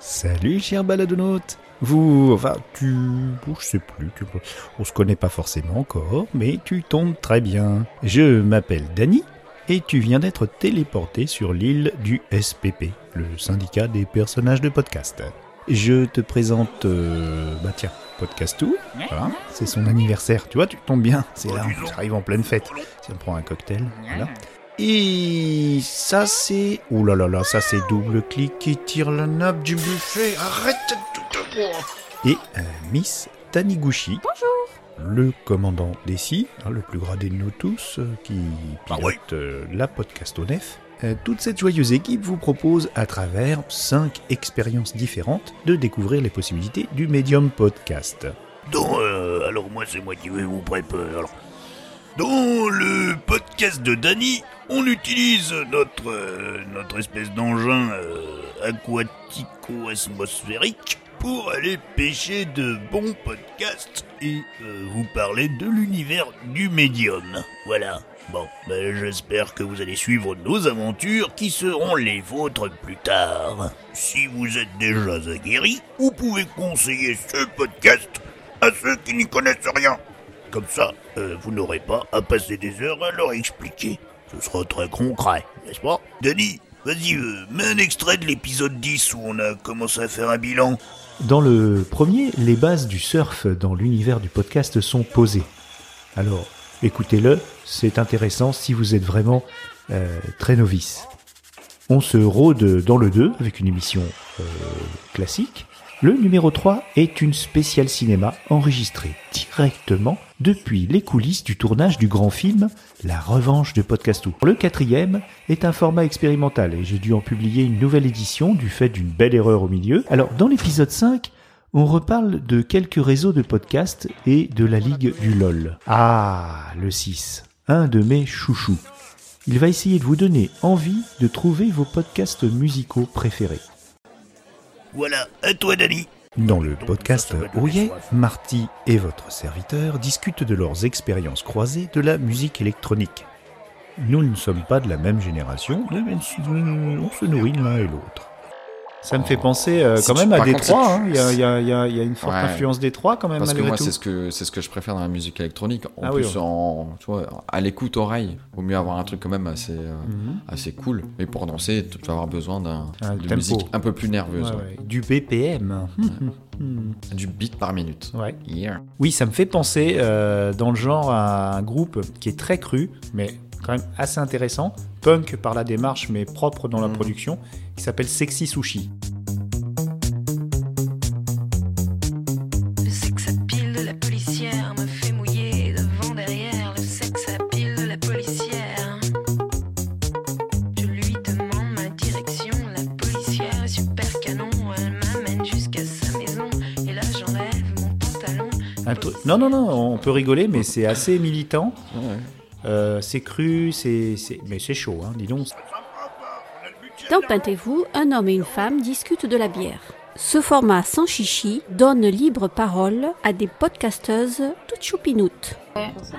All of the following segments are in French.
Salut, cher baladonaute Vous, enfin, tu... Je sais plus, tu... on se connaît pas forcément encore, mais tu tombes très bien. Je m'appelle Dany, et tu viens d'être téléporté sur l'île du SPP, le syndicat des personnages de podcast. Je te présente... euh, bah tiens, Podcastou, voilà, c'est son anniversaire, tu vois, tu tombes bien, c'est là, on arrive en pleine fête. Si on prend un cocktail, voilà. Et ça c'est... Ouh là là là, ça c'est double clic qui tire la nappe du buffet. Arrête de tout Et euh, Miss Taniguchi. Bonjour. Le commandant d'Essie, hein, le plus gradé de nous tous, euh, qui pilote euh, la podcast au nef. Euh, toute cette joyeuse équipe vous propose, à travers 5 expériences différentes, de découvrir les possibilités du médium podcast. Dans, euh, alors moi c'est moi qui vais vous préparer. Alors, dans le podcast de Danny, on utilise notre euh, espèce d'engin euh, aquatico-atmosphérique pour aller pêcher de bons podcasts et euh, vous parler de l'univers du médium. Voilà. Bon, ben, j'espère que vous allez suivre nos aventures qui seront les vôtres plus tard. Si vous êtes déjà aguerris, vous pouvez conseiller ce podcast à ceux qui n'y connaissent rien. Comme ça, vous n'aurez pas à passer des heures à leur expliquer. Ce sera très concret, n'est-ce pas? Denis, vas-y, euh, mets un extrait de l'épisode 10 où on a commencé à faire un bilan. Dans le premier, les bases du surf dans l'univers du podcast sont posées. Alors, écoutez-le, c'est intéressant si vous êtes vraiment euh, très novice. On se rôde dans le 2 avec une émission euh, classique. Le numéro 3 est une spéciale cinéma enregistrée directement depuis les coulisses du tournage du grand film La Revanche de Podcastou. Le quatrième est un format expérimental et j'ai dû en publier une nouvelle édition du fait d'une belle erreur au milieu. Alors dans l'épisode 5, on reparle de quelques réseaux de podcasts et de la ligue du LOL. Ah, le 6, un de mes chouchous. Il va essayer de vous donner envie de trouver vos podcasts musicaux préférés. Voilà, à toi Danny. Dans le podcast Ouye, Marty et votre serviteur discutent de leurs expériences croisées de la musique électronique. Nous ne sommes pas de la même génération, mais on se nourrit l'un et l'autre. Ça me fait penser euh, Si quand tu- même à Détroit. hein. Il y, a, il il y une forte Ouais. influence Détroit quand même Parce que moi, c'est ce que c'est ce que je préfère dans la musique électronique. En Ah oui, plus, ouais. en, tu vois, à l'écoute oreille, vaut mieux avoir un truc quand même assez, euh, Mhm. assez cool. Mais pour danser, tu vas avoir besoin d'un de musique un peu plus nerveuse, Ouais. Du BPM. Hmm. du beat par minute. Ouais. Yeah. Oui, ça me fait penser euh, dans le genre à un groupe qui est très cru, mais quand même assez intéressant, punk par la démarche, mais propre dans la Mhm. production, qui s'appelle Sexy Sushi. Le sexe à pile de la policière me fait mouiller devant derrière. Le sexe à pile de la policière. Je lui demande ma direction. La policière est super canon. Elle m'amène jusqu'à sa maison. Et là j'enlève mon pantalon. Un truc- Non, non, non, on peut rigoler, mais c'est assez militant. Ouais. Euh, c'est cru, c'est, c'est- mais c'est chaud, hein, dis donc. Dans Peintez-vous, un homme et une femme discutent de la bière. Ce format sans chichi donne libre parole à des podcasteuses toutes choupinoutes.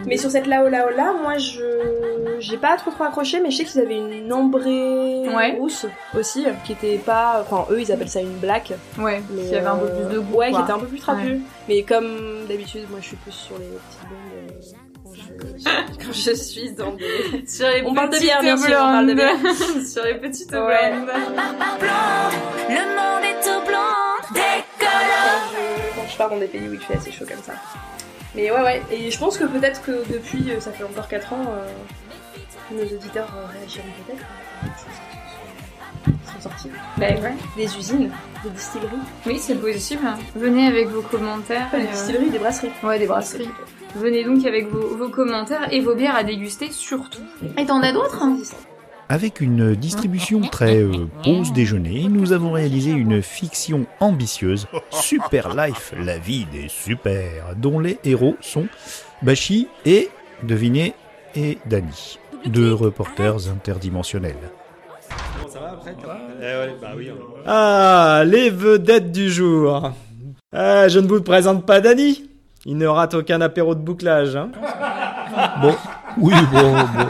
Mais sur cette là là, moi je j'ai pas trop trop accroché, mais je sais qu'ils avaient une ombrée Ouais. rousse aussi, qui était pas, enfin eux ils appellent ça une black, Ouais, mais qui avait un peu euh, plus de goût. ouais, quoi. qui était un peu plus trapu. Mais comme d'habitude, moi je suis plus sur les petites euh, quand je, quand je suis dans des. Sur les On parle de bière, bien sûr, on parle de bière. blondes. Sur les petites Ouais. blondes. Le monde est tout blanc. Quand je pars dans des pays où il fait assez chaud comme ça. Mais ouais ouais, et je pense que peut-être que depuis, euh, ça fait encore 4 ans, euh, nos auditeurs euh, réagiront peut-être. Sont- sorties. Bah ouais. Des usines, des distilleries. Oui, c'est possible. Venez avec vos commentaires. Pas des euh, distilleries, des brasseries. Ouais, des brasseries. Venez donc avec vos, vos commentaires et vos bières à déguster surtout. Et t'en as d'autres? Hein Avec une distribution très euh, pause déjeuner, nous avons réalisé une fiction ambitieuse, Super Life, la vie des super, dont les héros sont Bashi et, devinez, et Dany, deux reporters interdimensionnels. Ah, les vedettes du jour. Ah, je ne vous présente pas Dany. Il ne rate aucun apéro de bouclage. Hein. Bon, oui, bon, bon.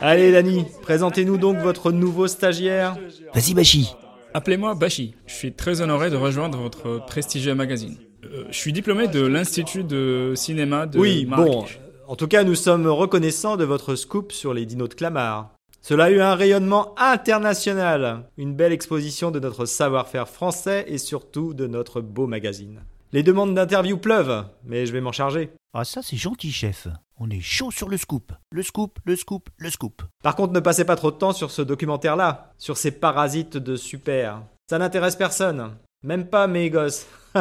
Allez, Dany, présentez-nous donc votre nouveau stagiaire. Vas-y, Bashi. Appelez-moi Bashi. Je suis très honoré de rejoindre votre prestigieux magazine. Euh, je suis diplômé de l'Institut de cinéma de Oui, bon. Marrakech. En tout cas, nous sommes reconnaissants de votre scoop sur les dinos de Clamart. Cela a eu un rayonnement international, une belle exposition de notre savoir-faire français et surtout de notre beau magazine. Les demandes d'interview pleuvent, mais je vais m'en charger. Ah ça c'est gentil chef. On est chaud sur le scoop. Le scoop, le scoop, le scoop. Par contre, ne passez pas trop de temps sur ce documentaire-là, sur ces parasites de super. Ça n'intéresse personne, même pas mes gosses.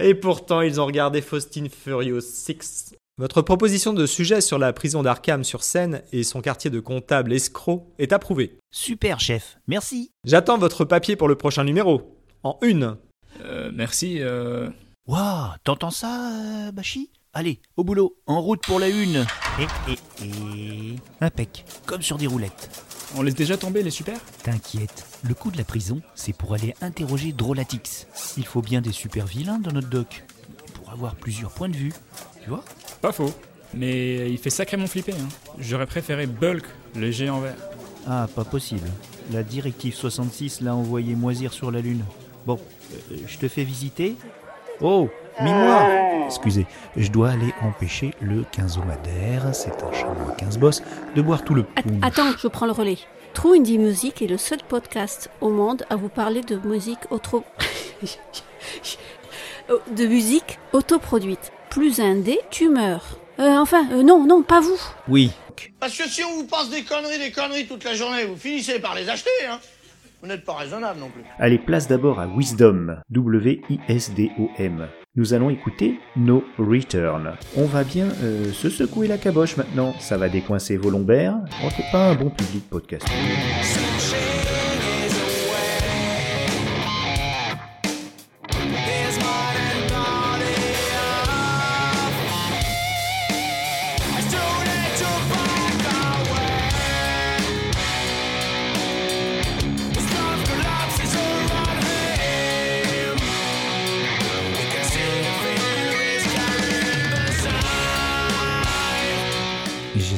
Et pourtant, ils ont regardé Faustine Furious 6. Votre proposition de sujet sur la prison d'Arkham sur Seine et son quartier de comptable escroc est approuvée. Super chef. Merci. J'attends votre papier pour le prochain numéro. En une. Euh, merci. euh, Waouh, t'entends ça, euh, Bachi Allez, au boulot, en route pour la une. Et, et, et... Impec, comme sur des roulettes. On laisse déjà tomber les super? T'inquiète, le coup de la prison, c'est pour aller interroger Drolatix. Il faut bien des super vilains dans notre doc. Pour avoir plusieurs points de vue. Tu vois? Pas faux. Mais il fait sacrément flipper. Hein. J'aurais préféré Bulk, le géant vert. Ah, pas possible. La directive 66 l'a envoyé moisir sur la Lune. Bon, euh, je te fais visiter. Oh, mis-moi Excusez, je dois aller empêcher le quinzomadaire, c'est un chameau à 15 bosses, de boire tout le punch. Attends, je prends le relais. True Indie Music est le seul podcast au monde à vous parler de musique auto... De musique autoproduite. Plus indé, tu meurs. Euh, enfin, euh, non, non, pas vous. Oui. Parce que si on vous passe des conneries, des conneries toute la journée, vous finissez par les acheter, hein. Vous n'êtes pas raisonnable non plus. Allez, place d'abord à Wisdom, W-I-S-D-O-M. Nous allons écouter No Return. On va bien euh, se secouer la caboche maintenant, ça va décoincer vos lombaires. Oh, c'est pas un bon public podcast.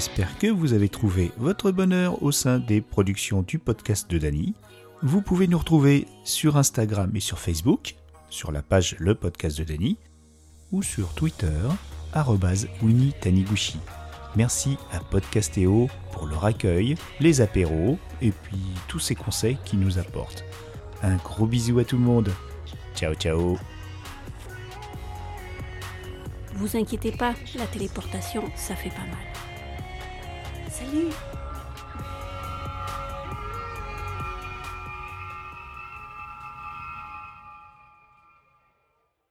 J'espère que vous avez trouvé votre bonheur au sein des productions du podcast de Dany. Vous pouvez nous retrouver sur Instagram et sur Facebook, sur la page Le Podcast de Dany, ou sur Twitter, Winnie Taniguchi. Merci à Podcastéo pour leur accueil, les apéros et puis tous ces conseils qu'ils nous apportent. Un gros bisou à tout le monde. Ciao ciao Vous inquiétez pas, la téléportation, ça fait pas mal. Salut